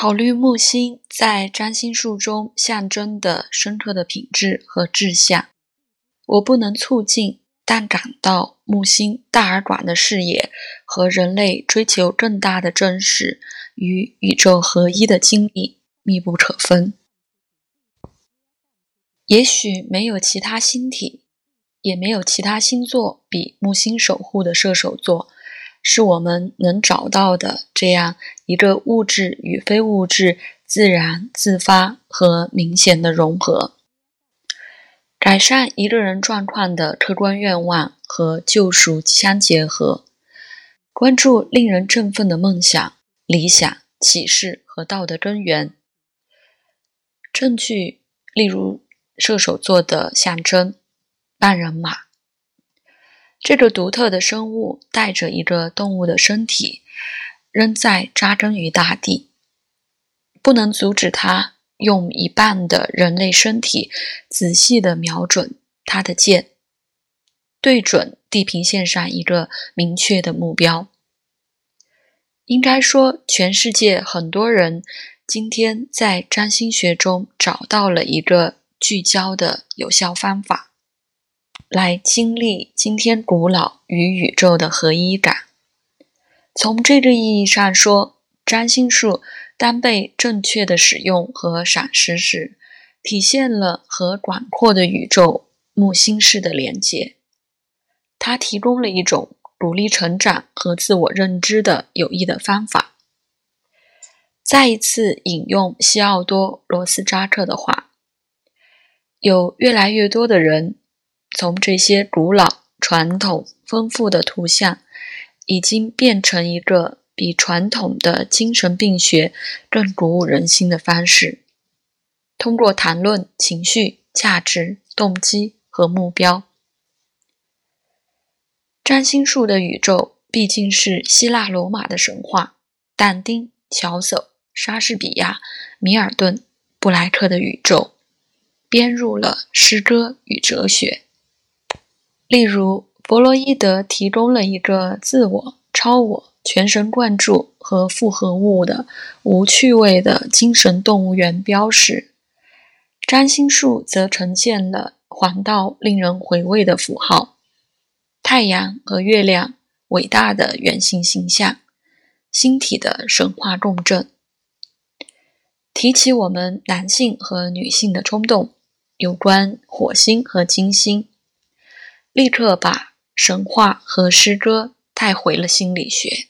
考虑木星在占星术中象征的深刻的品质和志向，我不能促进，但感到木星大而广的视野和人类追求更大的真实与宇宙合一的经历密不可分。也许没有其他星体，也没有其他星座比木星守护的射手座。是我们能找到的这样一个物质与非物质自然自发和明显的融合，改善一个人状况的客观愿望和救赎相结合，关注令人振奋的梦想、理想、启示和道德根源。证据，例如射手座的象征半人马。这个独特的生物带着一个动物的身体，仍在扎根于大地，不能阻止它用一半的人类身体仔细地瞄准它的剑，对准地平线上一个明确的目标。应该说，全世界很多人今天在占星学中找到了一个聚焦的有效方法。来经历今天古老与宇宙的合一感。从这个意义上说，占星术当被正确的使用和赏识时，体现了和广阔的宇宙木星式的连接。它提供了一种鼓励成长和自我认知的有益的方法。再一次引用西奥多·罗斯扎克的话：“有越来越多的人。”从这些古老、传统、丰富的图像，已经变成一个比传统的精神病学更鼓舞人心的方式。通过谈论情绪、价值、动机和目标，占星术的宇宙毕竟是希腊罗马的神话，但丁、乔叟、莎士比亚、米尔顿、布莱克的宇宙，编入了诗歌与哲学。例如，弗洛伊德提供了一个自我、超我、全神贯注和复合物的无趣味的精神动物园标识；占星术则呈现了黄道令人回味的符号——太阳和月亮伟大的圆形形象，星体的神话共振。提起我们男性和女性的冲动，有关火星和金星。立刻把神话和诗歌带回了心理学。